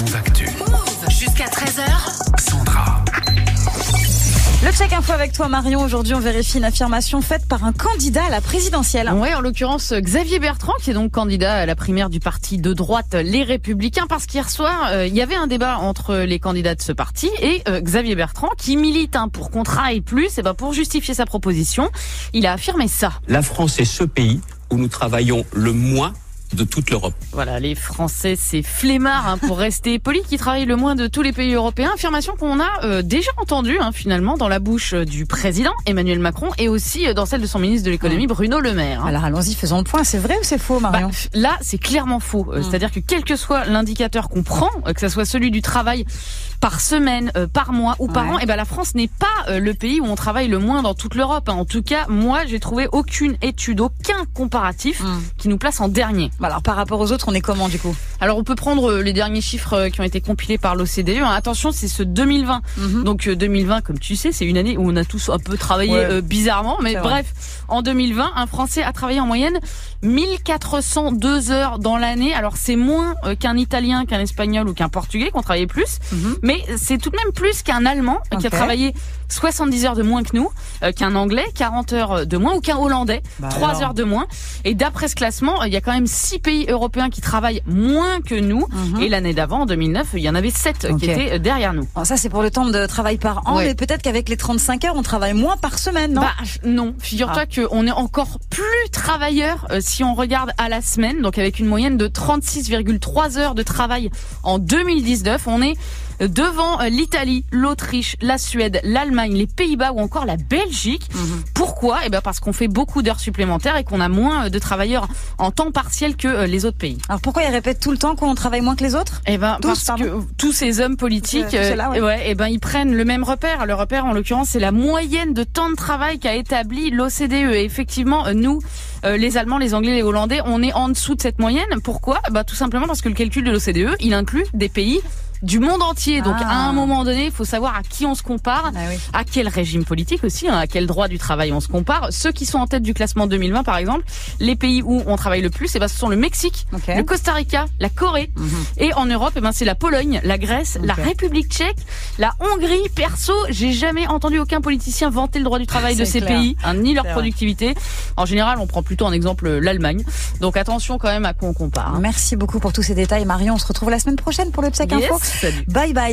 Move Actu. Jusqu'à 13h. Sandra. Le check info avec toi Marion. Aujourd'hui, on vérifie une affirmation faite par un candidat à la présidentielle. Ouais, en l'occurrence Xavier Bertrand, qui est donc candidat à la primaire du parti de droite Les Républicains, parce qu'hier soir, euh, il y avait un débat entre les candidats de ce parti et euh, Xavier Bertrand, qui milite hein, pour qu'on travaille plus, et ben pour justifier sa proposition, il a affirmé ça. La France est ce pays où nous travaillons le moins de toute l'Europe. Voilà, les Français, c'est flemmard, hein, pour rester poli, qui travaillent le moins de tous les pays européens. Affirmation qu'on a euh, déjà entendue, hein, finalement, dans la bouche euh, du président Emmanuel Macron et aussi euh, dans celle de son ministre de l'économie, Bruno Le Maire. hein. Alors allons-y, faisons le point. C'est vrai ou c'est faux, Bah, Marion là, c'est clairement faux. Euh, C'est-à-dire que quel que soit l'indicateur qu'on prend, euh, que ce soit celui du travail par semaine, euh, par mois ou par Ouais. an, eh ben la France n'est pas euh, le pays où on travaille le moins dans toute l'Europe. hein. En tout cas, moi, j'ai trouvé aucune étude, aucun comparatif Mm. qui nous place en dernier. Bah Alors par rapport aux autres, on est comment du coup Alors, on peut prendre euh, les derniers chiffres euh, qui ont été compilés par l'OCDE. hein. Attention, c'est ce 2020. Mhm. Donc euh, 2020, comme tu sais, c'est une année où on a tous un peu travaillé Ouais. euh, bizarrement. Mais vrai. En 2020, un Français a travaillé en moyenne 1402 heures dans l'année. Alors c'est moins euh, qu'un Italien, qu'un Espagnol ou qu'un Portugais qui ont travaillé plus. Mhm. Mais c'est tout de même plus qu'un Allemand euh, qui a travaillé 70 heures de moins que nous, euh, qu'un Anglais 40 heures de moins ou qu'un Hollandais Bah 3 alors. heures de moins. Et d'après ce classement, il y a quand même 6 pays européens qui travaillent moins que nous. Mhm. Et l'année d'avant, en 2009, il y en avait 7 Ok. qui étaient derrière nous. Alors, Ça c'est pour le temps de travail par an, Ouais. mais peut-être qu'avec les 35 heures, on travaille moins par semaine, non? Bah non, figure-toi Ah. Qu'on est encore plus travailleurs euh, si on regarde à la semaine, donc avec une moyenne de 36,3 heures de travail en 2019, on est devant euh, l'Italie, l'Autriche, la Suède, l'Allemagne, les Pays-Bas ou encore la Belgique. Mhm. Pourquoi? Eh ben parce qu'on fait beaucoup d'heures supplémentaires et qu'on a moins euh, de travailleurs en temps partiel que euh, les autres pays. Alors pourquoi ils répètent tout le temps qu'on travaille moins que les autres? Eh ben Tous, parce que tous ces hommes politiques, Euh, ouais. eh ben ils prennent le même repère. Le repère en l'occurrence c'est la moyenne de temps de travail qu'a établi l'OCDE. Et effectivement, nous, euh, les Allemands, les Anglais, les Hollandais, on est en dessous de cette moyenne. Pourquoi? Bah tout simplement parce que le calcul de l'OCDE, il inclut des pays du monde entier. Donc Ah. à un moment donné, il faut savoir à qui on se compare. Ah oui. À quel régime politique aussi, hein, à quel droit du travail on se compare. Ceux qui sont en tête du classement 2020, par exemple, les pays où on travaille le plus, eh ben, ce sont le Mexique, le Costa Rica, la Corée, Mhm. et en Europe, eh ben, c'est la Pologne, la Grèce, la. République tchèque, la Hongrie. Perso, j'ai jamais entendu aucun politicien vanter le droit du travail de ces clair. pays, hein, ni leur productivité. En général, on prend plutôt en exemple euh, l'Allemagne. Donc attention quand même à quoi on compare. hein. Merci beaucoup pour tous ces détails, Marion. On se retrouve la semaine prochaine pour le check info. Bye bye.